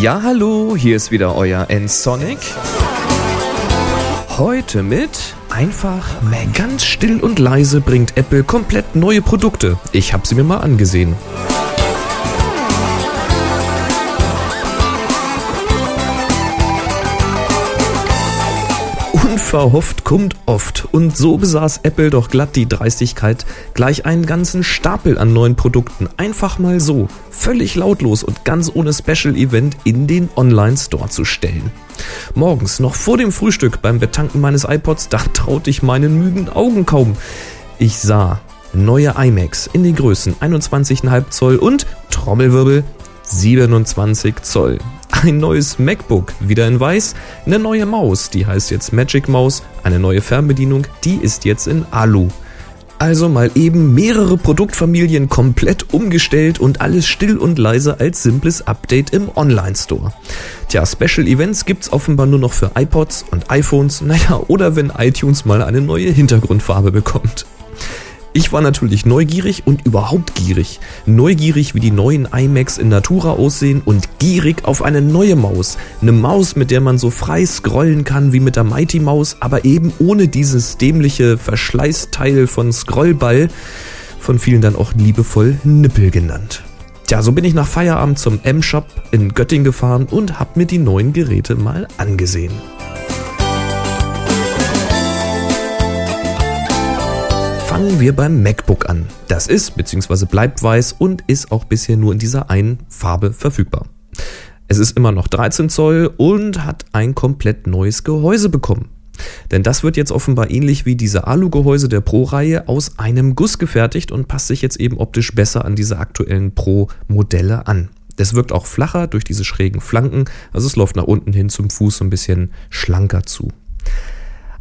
Ja, hallo, hier ist wieder euer N-Sonic. Heute mit einfach ganz still und leise bringt Apple komplett neue Produkte. Ich habe sie mir mal angesehen. Unverhofft kommt oft. Und so besaß Apple doch glatt die Dreistigkeit, gleich einen ganzen Stapel an neuen Produkten einfach mal so, völlig lautlos und ganz ohne Special Event in den Online-Store zu stellen. Morgens, noch vor dem Frühstück beim Betanken meines iPods, da traute ich meinen müden Augen kaum. Ich sah neue iMacs in den Größen 21,5 Zoll und Trommelwirbel 27 Zoll ein neues MacBook, wieder in weiß, eine neue Maus, die heißt jetzt Magic Mouse, eine neue Fernbedienung, die ist jetzt in Alu. Also mal eben mehrere Produktfamilien komplett umgestellt und alles still und leise als simples Update im Online-Store. Tja, Special Events gibt's offenbar nur noch für iPods und iPhones, naja, oder wenn iTunes mal eine neue Hintergrundfarbe bekommt. Ich war natürlich neugierig und überhaupt gierig. Neugierig, wie die neuen iMacs in Natura aussehen und gierig auf eine neue Maus. Eine Maus, mit der man so frei scrollen kann wie mit der Mighty Maus, aber eben ohne dieses dämliche Verschleißteil von Scrollball, von vielen dann auch liebevoll Nippel genannt. Tja, so bin ich nach Feierabend zum M-Shop in Göttingen gefahren und hab mir die neuen Geräte mal angesehen. Fangen wir beim MacBook an. Das ist bzw. bleibt weiß und ist auch bisher nur in dieser einen Farbe verfügbar. Es ist immer noch 13 Zoll und hat ein komplett neues Gehäuse bekommen. Denn das wird jetzt offenbar ähnlich wie diese Alu-Gehäuse der Pro-Reihe aus einem Guss gefertigt und passt sich jetzt eben optisch besser an diese aktuellen Pro-Modelle an. Es wirkt auch flacher durch diese schrägen Flanken, also es läuft nach unten hin zum Fuß so ein bisschen schlanker zu.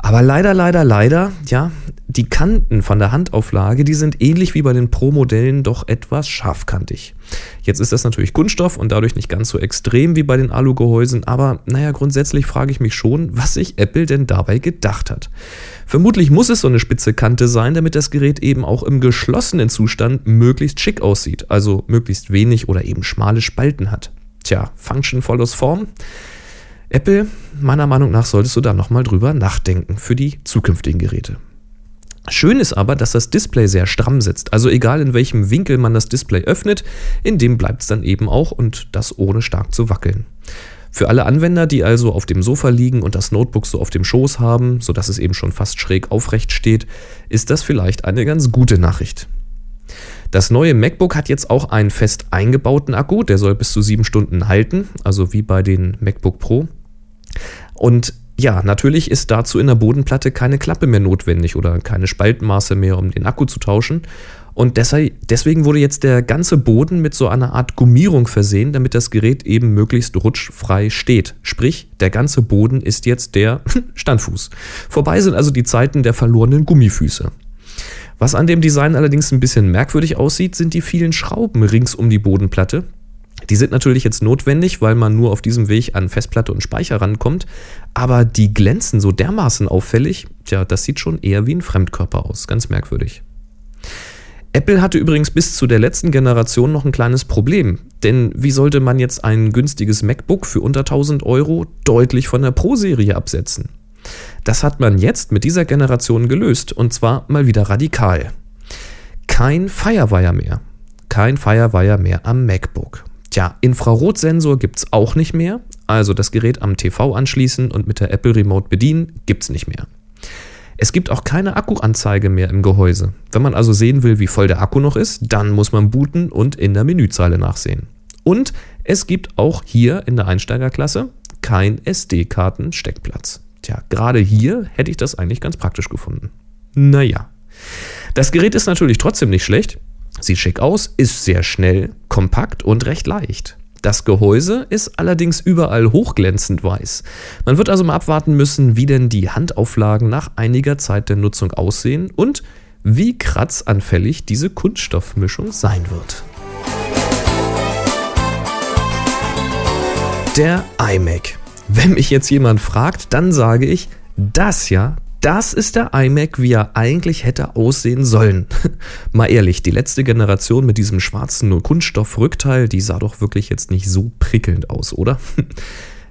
Aber leider, leider, leider, ja, die Kanten von der Handauflage, die sind ähnlich wie bei den Pro-Modellen doch etwas scharfkantig. Jetzt ist das natürlich Kunststoff und dadurch nicht ganz so extrem wie bei den Alu-Gehäusen, aber naja, grundsätzlich frage ich mich schon, was sich Apple denn dabei gedacht hat. Vermutlich muss es so eine spitze Kante sein, damit das Gerät eben auch im geschlossenen Zustand möglichst schick aussieht, also möglichst wenig oder eben schmale Spalten hat. Tja, Function follows Form. Apple, meiner Meinung nach, solltest du da nochmal drüber nachdenken für die zukünftigen Geräte. Schön ist aber, dass das Display sehr stramm sitzt. Also egal in welchem Winkel man das Display öffnet, in dem bleibt es dann eben auch und das ohne stark zu wackeln. Für alle Anwender, die also auf dem Sofa liegen und das Notebook so auf dem Schoß haben, sodass es eben schon fast schräg aufrecht steht, ist das vielleicht eine ganz gute Nachricht. Das neue MacBook hat jetzt auch einen fest eingebauten Akku, der soll bis zu sieben Stunden halten, also wie bei den MacBook Pro. Und ja, natürlich ist dazu in der Bodenplatte keine Klappe mehr notwendig oder keine Spaltmaße mehr, um den Akku zu tauschen. Und deswegen wurde jetzt der ganze Boden mit so einer Art Gummierung versehen, damit das Gerät eben möglichst rutschfrei steht. Sprich, der ganze Boden ist jetzt der Standfuß. Vorbei sind also die Zeiten der verlorenen Gummifüße. Was an dem Design allerdings ein bisschen merkwürdig aussieht, sind die vielen Schrauben rings um die Bodenplatte, die sind natürlich jetzt notwendig, weil man nur auf diesem Weg an Festplatte und Speicher rankommt, aber die glänzen so dermaßen auffällig, tja, das sieht schon eher wie ein Fremdkörper aus, ganz merkwürdig. Apple hatte übrigens bis zu der letzten Generation noch ein kleines Problem, denn wie sollte man jetzt ein günstiges MacBook für unter 1000 Euro deutlich von der Pro-Serie absetzen? Das hat man jetzt mit dieser Generation gelöst und zwar mal wieder radikal. Kein Firewire mehr. Kein Firewire mehr am MacBook. Tja, Infrarotsensor gibt es auch nicht mehr. Also das Gerät am TV anschließen und mit der Apple Remote bedienen, gibt es nicht mehr. Es gibt auch keine Akkuanzeige mehr im Gehäuse. Wenn man also sehen will, wie voll der Akku noch ist, dann muss man booten und in der Menüzeile nachsehen. Und es gibt auch hier in der Einsteigerklasse kein SD-Karten-Steckplatz. Tja, gerade hier hätte ich das eigentlich ganz praktisch gefunden. Naja. Das Gerät ist natürlich trotzdem nicht schlecht. Sieht schick aus, ist sehr schnell, kompakt und recht leicht. Das Gehäuse ist allerdings überall hochglänzend weiß. Man wird also mal abwarten müssen, wie denn die Handauflagen nach einiger Zeit der Nutzung aussehen und wie kratzanfällig diese Kunststoffmischung sein wird. Der iMac. Wenn mich jetzt jemand fragt, dann sage ich, das ja das ist der iMac, wie er eigentlich hätte aussehen sollen. Mal ehrlich, die letzte Generation mit diesem schwarzen Kunststoffrückteil, die sah doch wirklich jetzt nicht so prickelnd aus, oder?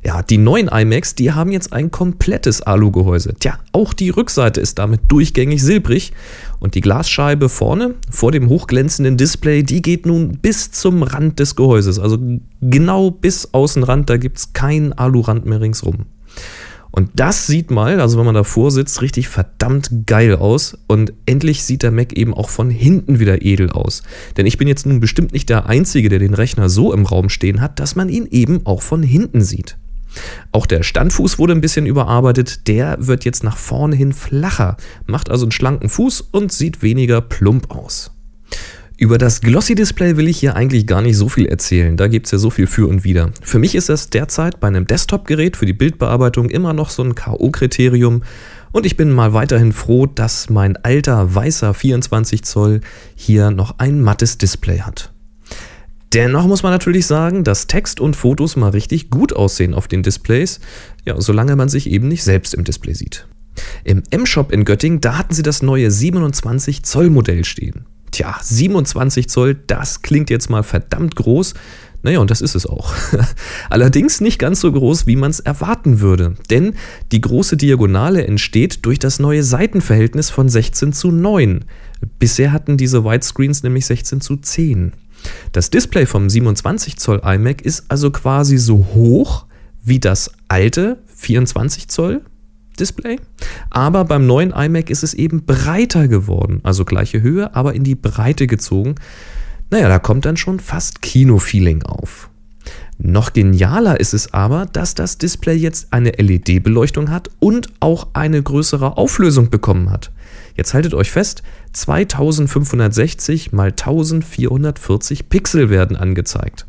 Ja, die neuen iMacs, die haben jetzt ein komplettes Alugehäuse. Tja, auch die Rückseite ist damit durchgängig silbrig und die Glasscheibe vorne vor dem hochglänzenden Display, die geht nun bis zum Rand des Gehäuses. Also genau bis Außenrand, da gibt es keinen Alurand mehr ringsrum. Und das sieht mal, also wenn man davor sitzt, richtig verdammt geil aus. Und endlich sieht der Mac eben auch von hinten wieder edel aus. Denn ich bin jetzt nun bestimmt nicht der Einzige, der den Rechner so im Raum stehen hat, dass man ihn eben auch von hinten sieht. Auch der Standfuß wurde ein bisschen überarbeitet. Der wird jetzt nach vorne hin flacher, macht also einen schlanken Fuß und sieht weniger plump aus. Über das Glossy-Display will ich hier eigentlich gar nicht so viel erzählen, da gibt es ja so viel für und wider. Für mich ist das derzeit bei einem Desktop-Gerät für die Bildbearbeitung immer noch so ein K.O.-Kriterium und ich bin mal weiterhin froh, dass mein alter weißer 24 Zoll hier noch ein mattes Display hat. Dennoch muss man natürlich sagen, dass Text und Fotos mal richtig gut aussehen auf den Displays, ja, solange man sich eben nicht selbst im Display sieht. Im M-Shop in Göttingen, da hatten sie das neue 27 Zoll Modell stehen. Tja, 27 Zoll, das klingt jetzt mal verdammt groß. Naja, und das ist es auch. Allerdings nicht ganz so groß, wie man es erwarten würde. Denn die große Diagonale entsteht durch das neue Seitenverhältnis von 16 zu 9. Bisher hatten diese Widescreens nämlich 16 zu 10. Das Display vom 27 Zoll iMac ist also quasi so hoch wie das alte 24 Zoll Display. Aber beim neuen iMac ist es eben breiter geworden. Also gleiche Höhe, aber in die Breite gezogen. Naja, da kommt dann schon fast Kino-Feeling auf. Noch genialer ist es aber, dass das Display jetzt eine LED-Beleuchtung hat und auch eine größere Auflösung bekommen hat. Jetzt haltet euch fest, 2560 mal 1440 Pixel werden angezeigt.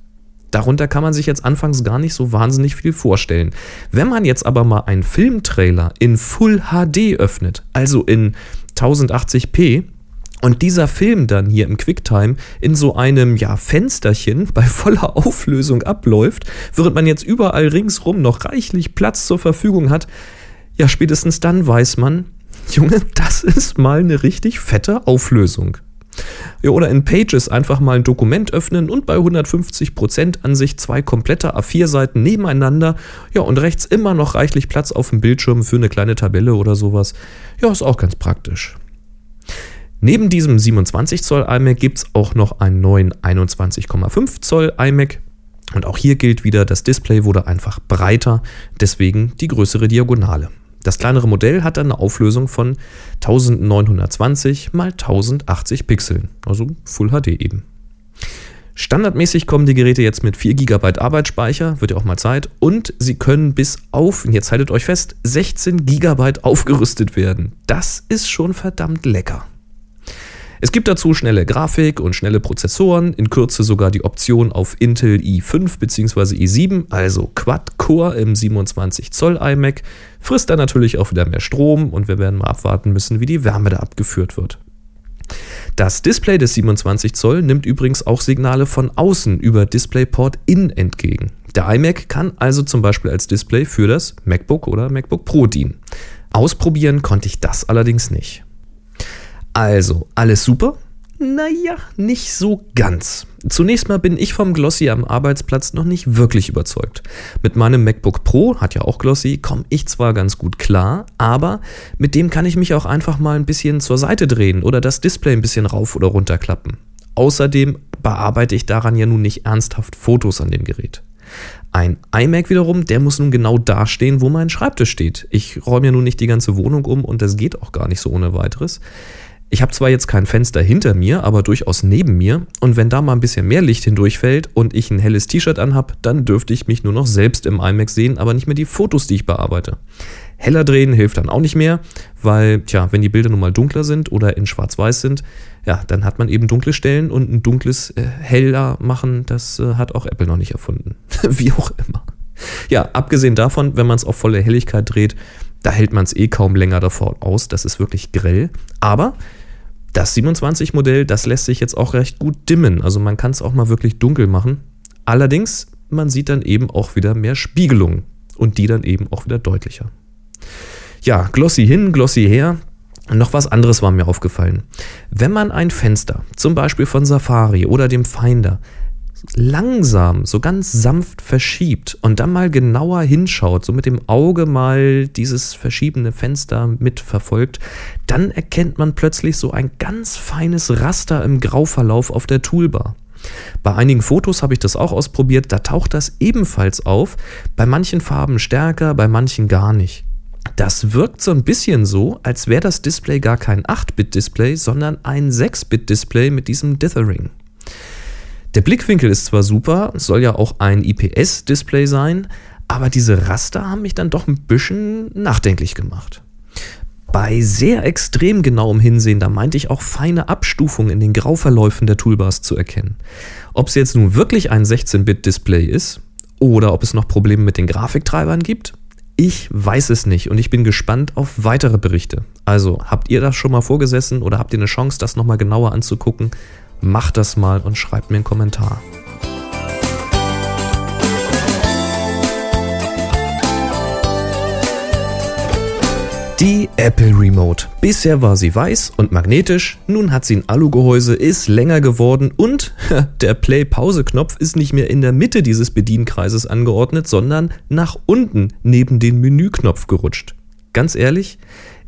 Darunter kann man sich jetzt anfangs gar nicht so wahnsinnig viel vorstellen. Wenn man jetzt aber mal einen Filmtrailer in Full HD öffnet, also in 1080p, und dieser Film dann hier im QuickTime in so einem ja, Fensterchen bei voller Auflösung abläuft, während man jetzt überall ringsrum noch reichlich Platz zur Verfügung hat, ja, spätestens dann weiß man, Junge, das ist mal eine richtig fette Auflösung. Ja, oder in Pages einfach mal ein Dokument öffnen und bei 150% Ansicht zwei komplette A4-Seiten nebeneinander. Ja, und rechts immer noch reichlich Platz auf dem Bildschirm für eine kleine Tabelle oder sowas. Ja, ist auch ganz praktisch. Neben diesem 27 Zoll iMac gibt es auch noch einen neuen 21,5 Zoll iMac. Und auch hier gilt wieder, das Display wurde einfach breiter, deswegen die größere Diagonale. Das kleinere Modell hat dann eine Auflösung von 1920 x 1080 Pixeln, also Full HD eben. Standardmäßig kommen die Geräte jetzt mit 4 GB Arbeitsspeicher, wird ja auch mal Zeit, und sie können bis auf, jetzt haltet euch fest, 16 GB aufgerüstet werden. Das ist schon verdammt lecker. Es gibt dazu schnelle Grafik und schnelle Prozessoren, in Kürze sogar die Option auf Intel i5 bzw. i7, also Quad-Core im 27 Zoll iMac, frisst dann natürlich auch wieder mehr Strom und wir werden mal abwarten müssen, wie die Wärme da abgeführt wird. Das Display des 27 Zoll nimmt übrigens auch Signale von außen über DisplayPort In entgegen. Der iMac kann also zum Beispiel als Display für das MacBook oder MacBook Pro dienen. Ausprobieren konnte ich das allerdings nicht. Also, alles super? Naja, nicht so ganz. Zunächst mal bin ich vom Glossy am Arbeitsplatz noch nicht wirklich überzeugt. Mit meinem MacBook Pro, hat ja auch Glossy, komme ich zwar ganz gut klar, aber mit dem kann ich mich auch einfach mal ein bisschen zur Seite drehen oder das Display ein bisschen rauf oder runter klappen. Außerdem bearbeite ich daran ja nun nicht ernsthaft Fotos an dem Gerät. Ein iMac wiederum, der muss nun genau da stehen, wo mein Schreibtisch steht. Ich räume ja nun nicht die ganze Wohnung um und das geht auch gar nicht so ohne weiteres. Ich habe zwar jetzt kein Fenster hinter mir, aber durchaus neben mir. Und wenn da mal ein bisschen mehr Licht hindurchfällt und ich ein helles T-Shirt anhab, dann dürfte ich mich nur noch selbst im iMac sehen, aber nicht mehr die Fotos, die ich bearbeite. Heller drehen hilft dann auch nicht mehr, weil, tja, wenn die Bilder nun mal dunkler sind oder in schwarz-weiß sind, ja, dann hat man eben dunkle Stellen und ein dunkles äh, heller machen, das äh, hat auch Apple noch nicht erfunden. Wie auch immer. Ja, abgesehen davon, wenn man es auf volle Helligkeit dreht, da hält man es eh kaum länger davor aus. Das ist wirklich grell. Aber das 27 Modell, das lässt sich jetzt auch recht gut dimmen. Also man kann es auch mal wirklich dunkel machen. Allerdings, man sieht dann eben auch wieder mehr Spiegelung und die dann eben auch wieder deutlicher. Ja, glossy hin, glossy her. Noch was anderes war mir aufgefallen. Wenn man ein Fenster, zum Beispiel von Safari oder dem Finder, langsam, so ganz sanft verschiebt und dann mal genauer hinschaut, so mit dem Auge mal dieses verschiebende Fenster mitverfolgt, dann erkennt man plötzlich so ein ganz feines Raster im Grauverlauf auf der Toolbar. Bei einigen Fotos habe ich das auch ausprobiert, da taucht das ebenfalls auf, bei manchen Farben stärker, bei manchen gar nicht. Das wirkt so ein bisschen so, als wäre das Display gar kein 8-Bit-Display, sondern ein 6-Bit-Display mit diesem Dithering. Der Blickwinkel ist zwar super, soll ja auch ein IPS-Display sein, aber diese Raster haben mich dann doch ein bisschen nachdenklich gemacht. Bei sehr extrem genauem Hinsehen, da meinte ich auch feine Abstufungen in den Grauverläufen der Toolbars zu erkennen. Ob es jetzt nun wirklich ein 16-Bit-Display ist oder ob es noch Probleme mit den Grafiktreibern gibt, ich weiß es nicht und ich bin gespannt auf weitere Berichte. Also habt ihr das schon mal vorgesessen oder habt ihr eine Chance, das nochmal genauer anzugucken? Macht das mal und schreibt mir einen Kommentar. Die Apple Remote. Bisher war sie weiß und magnetisch, nun hat sie ein Alugehäuse, ist länger geworden und der Play-Pause-Knopf ist nicht mehr in der Mitte dieses Bedienkreises angeordnet, sondern nach unten neben den Menüknopf gerutscht. Ganz ehrlich,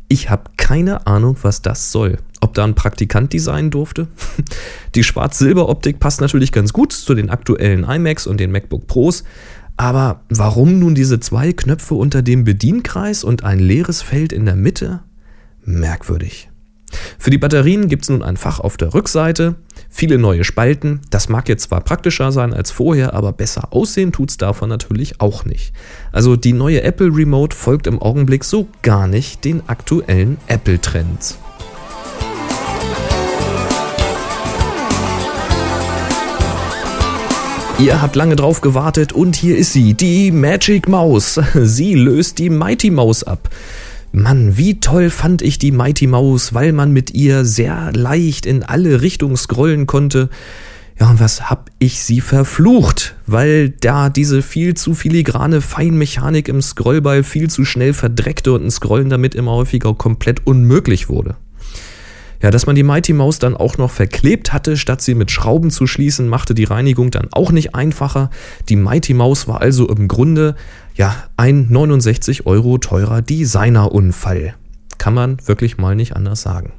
ich habe keine Ahnung, was das soll. Ob da ein Praktikant designen durfte? Die Schwarz-Silber-Optik passt natürlich ganz gut zu den aktuellen iMacs und den MacBook Pros. Aber warum nun diese zwei Knöpfe unter dem Bedienkreis und ein leeres Feld in der Mitte? Merkwürdig. Für die Batterien gibt es nun ein Fach auf der Rückseite, viele neue Spalten. Das mag jetzt zwar praktischer sein als vorher, aber besser aussehen tut es davon natürlich auch nicht. Also die neue Apple Remote folgt im Augenblick so gar nicht den aktuellen Apple-Trends. Ihr habt lange drauf gewartet und hier ist sie, die Magic Mouse. Sie löst die Mighty Mouse ab. Mann, wie toll fand ich die Mighty Mouse, weil man mit ihr sehr leicht in alle Richtungen scrollen konnte. Ja, und was hab ich sie verflucht, weil da diese viel zu filigrane Feinmechanik im Scrollball viel zu schnell verdreckte und ein Scrollen damit immer häufiger komplett unmöglich wurde. Ja, dass man die Mighty Mouse dann auch noch verklebt hatte, statt sie mit Schrauben zu schließen, machte die Reinigung dann auch nicht einfacher. Die Mighty Mouse war also im Grunde ja ein 69 Euro teurer Designerunfall. Kann man wirklich mal nicht anders sagen.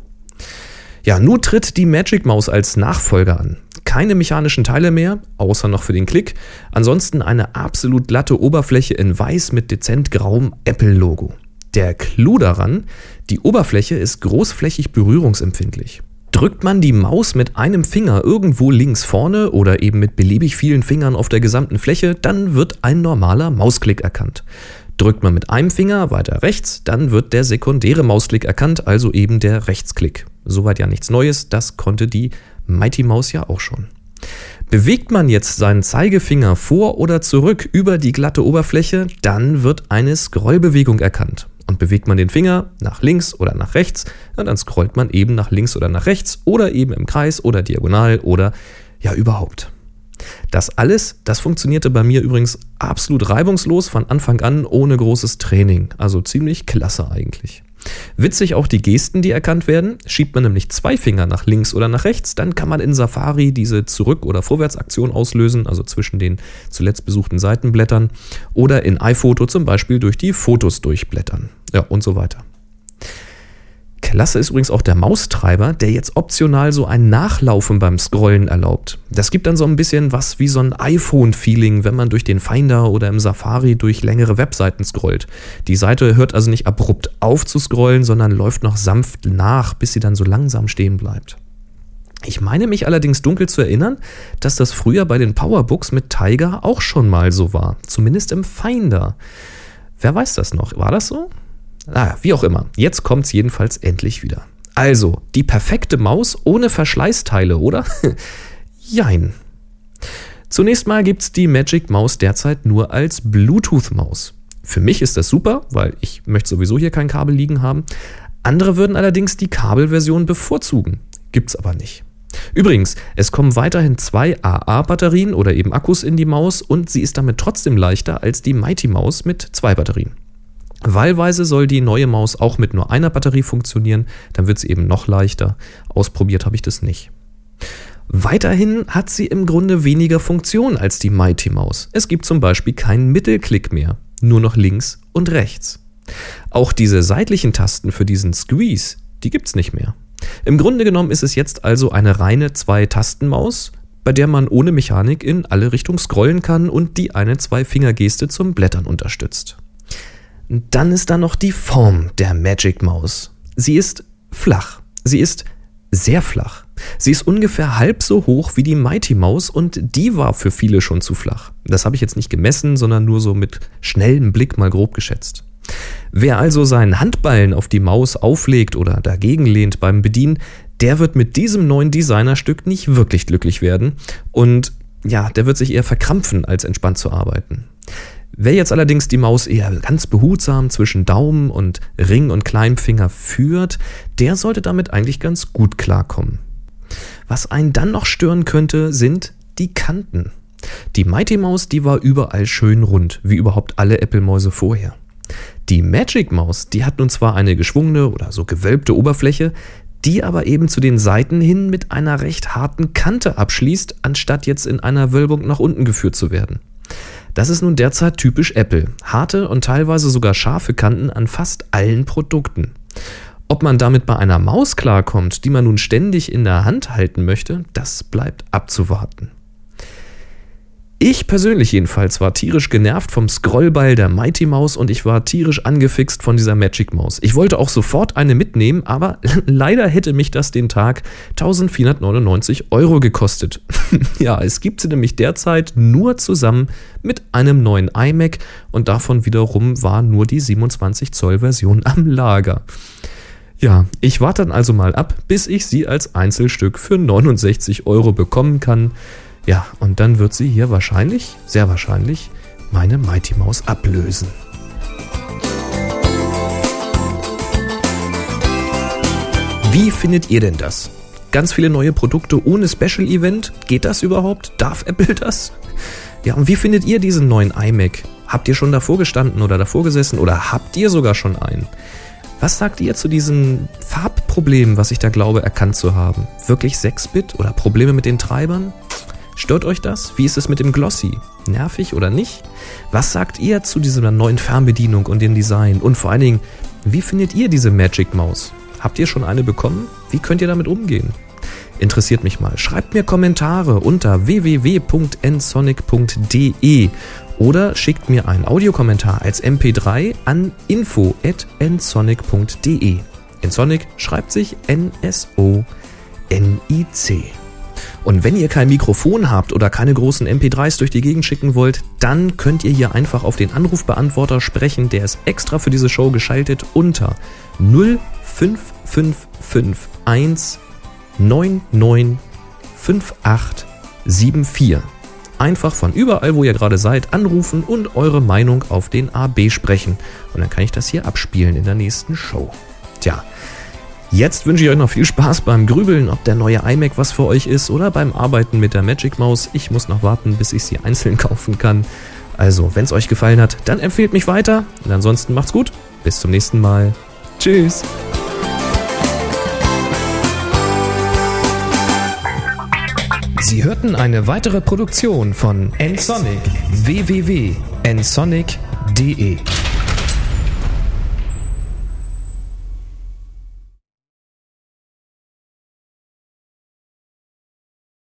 Ja, nun tritt die Magic Mouse als Nachfolger an. Keine mechanischen Teile mehr, außer noch für den Klick. Ansonsten eine absolut glatte Oberfläche in weiß mit dezent grauem Apple-Logo. Der Clou daran, die Oberfläche ist großflächig berührungsempfindlich. Drückt man die Maus mit einem Finger irgendwo links vorne oder eben mit beliebig vielen Fingern auf der gesamten Fläche, dann wird ein normaler Mausklick erkannt. Drückt man mit einem Finger weiter rechts, dann wird der sekundäre Mausklick erkannt, also eben der Rechtsklick. Soweit ja nichts Neues, das konnte die Mighty Maus ja auch schon. Bewegt man jetzt seinen Zeigefinger vor oder zurück über die glatte Oberfläche, dann wird eine Scrollbewegung erkannt. Und bewegt man den Finger nach links oder nach rechts, dann scrollt man eben nach links oder nach rechts oder eben im Kreis oder diagonal oder ja überhaupt. Das alles, das funktionierte bei mir übrigens absolut reibungslos von Anfang an ohne großes Training. Also ziemlich klasse eigentlich. Witzig auch die Gesten, die erkannt werden. Schiebt man nämlich zwei Finger nach links oder nach rechts, dann kann man in Safari diese Zurück- oder Vorwärtsaktion auslösen, also zwischen den zuletzt besuchten Seitenblättern. Oder in iPhoto zum Beispiel durch die Fotos durchblättern. Ja, und so weiter. Klasse ist übrigens auch der Maustreiber, der jetzt optional so ein Nachlaufen beim Scrollen erlaubt. Das gibt dann so ein bisschen was wie so ein iPhone-Feeling, wenn man durch den Finder oder im Safari durch längere Webseiten scrollt. Die Seite hört also nicht abrupt auf zu scrollen, sondern läuft noch sanft nach, bis sie dann so langsam stehen bleibt. Ich meine mich allerdings dunkel zu erinnern, dass das früher bei den Powerbooks mit Tiger auch schon mal so war, zumindest im Finder. Wer weiß das noch? War das so? Naja, ah, wie auch immer. Jetzt kommt es jedenfalls endlich wieder. Also, die perfekte Maus ohne Verschleißteile, oder? Jein. Zunächst mal gibt es die Magic Maus derzeit nur als Bluetooth-Maus. Für mich ist das super, weil ich möchte sowieso hier kein Kabel liegen haben. Andere würden allerdings die Kabelversion bevorzugen. Gibt's aber nicht. Übrigens, es kommen weiterhin zwei AA-Batterien oder eben Akkus in die Maus und sie ist damit trotzdem leichter als die Mighty Maus mit zwei Batterien. Wahlweise soll die neue Maus auch mit nur einer Batterie funktionieren, dann wird sie eben noch leichter. Ausprobiert habe ich das nicht. Weiterhin hat sie im Grunde weniger Funktion als die Mighty Maus. Es gibt zum Beispiel keinen Mittelklick mehr, nur noch links und rechts. Auch diese seitlichen Tasten für diesen Squeeze, die gibt's nicht mehr. Im Grunde genommen ist es jetzt also eine reine Zwei-Tasten-Maus, bei der man ohne Mechanik in alle Richtungen scrollen kann und die eine Zwei-Finger-Geste zum Blättern unterstützt. Dann ist da noch die Form der Magic Maus. Sie ist flach. Sie ist sehr flach. Sie ist ungefähr halb so hoch wie die Mighty Maus und die war für viele schon zu flach. Das habe ich jetzt nicht gemessen, sondern nur so mit schnellem Blick mal grob geschätzt. Wer also seinen Handballen auf die Maus auflegt oder dagegen lehnt beim Bedienen, der wird mit diesem neuen Designerstück nicht wirklich glücklich werden und ja, der wird sich eher verkrampfen, als entspannt zu arbeiten. Wer jetzt allerdings die Maus eher ganz behutsam zwischen Daumen und Ring und Kleinfinger führt, der sollte damit eigentlich ganz gut klarkommen. Was einen dann noch stören könnte, sind die Kanten. Die Mighty Maus, die war überall schön rund, wie überhaupt alle Apple-Mäuse vorher. Die Magic Maus, die hat nun zwar eine geschwungene oder so gewölbte Oberfläche, die aber eben zu den Seiten hin mit einer recht harten Kante abschließt, anstatt jetzt in einer Wölbung nach unten geführt zu werden. Das ist nun derzeit typisch Apple. Harte und teilweise sogar scharfe Kanten an fast allen Produkten. Ob man damit bei einer Maus klarkommt, die man nun ständig in der Hand halten möchte, das bleibt abzuwarten. Ich persönlich jedenfalls war tierisch genervt vom Scrollball der Mighty Mouse und ich war tierisch angefixt von dieser Magic Mouse. Ich wollte auch sofort eine mitnehmen, aber leider hätte mich das den Tag 1499 Euro gekostet. ja, es gibt sie nämlich derzeit nur zusammen mit einem neuen iMac und davon wiederum war nur die 27 Zoll Version am Lager. Ja, ich warte dann also mal ab, bis ich sie als Einzelstück für 69 Euro bekommen kann. Ja, und dann wird sie hier wahrscheinlich, sehr wahrscheinlich, meine Mighty Mouse ablösen. Wie findet ihr denn das? Ganz viele neue Produkte ohne Special Event? Geht das überhaupt? Darf Apple das? Ja, und wie findet ihr diesen neuen iMac? Habt ihr schon davor gestanden oder davor gesessen oder habt ihr sogar schon einen? Was sagt ihr zu diesem Farbproblem, was ich da glaube erkannt zu haben? Wirklich 6-Bit oder Probleme mit den Treibern? Stört euch das? Wie ist es mit dem Glossy? Nervig oder nicht? Was sagt ihr zu dieser neuen Fernbedienung und dem Design? Und vor allen Dingen, wie findet ihr diese Magic Maus? Habt ihr schon eine bekommen? Wie könnt ihr damit umgehen? Interessiert mich mal. Schreibt mir Kommentare unter www.nsonic.de oder schickt mir einen Audiokommentar als MP3 an info@nsonic.de. Nsonic schreibt sich N S O N I C. Und wenn ihr kein Mikrofon habt oder keine großen MP3s durch die Gegend schicken wollt, dann könnt ihr hier einfach auf den Anrufbeantworter sprechen. Der ist extra für diese Show geschaltet unter 05551 995874. Einfach von überall, wo ihr gerade seid, anrufen und eure Meinung auf den AB sprechen. Und dann kann ich das hier abspielen in der nächsten Show. Tja, Jetzt wünsche ich euch noch viel Spaß beim Grübeln, ob der neue iMac was für euch ist oder beim Arbeiten mit der Magic Maus. Ich muss noch warten, bis ich sie einzeln kaufen kann. Also, wenn es euch gefallen hat, dann empfehlt mich weiter. Und ansonsten macht's gut. Bis zum nächsten Mal. Tschüss. Sie hörten eine weitere Produktion von nsonic www.nsonic.de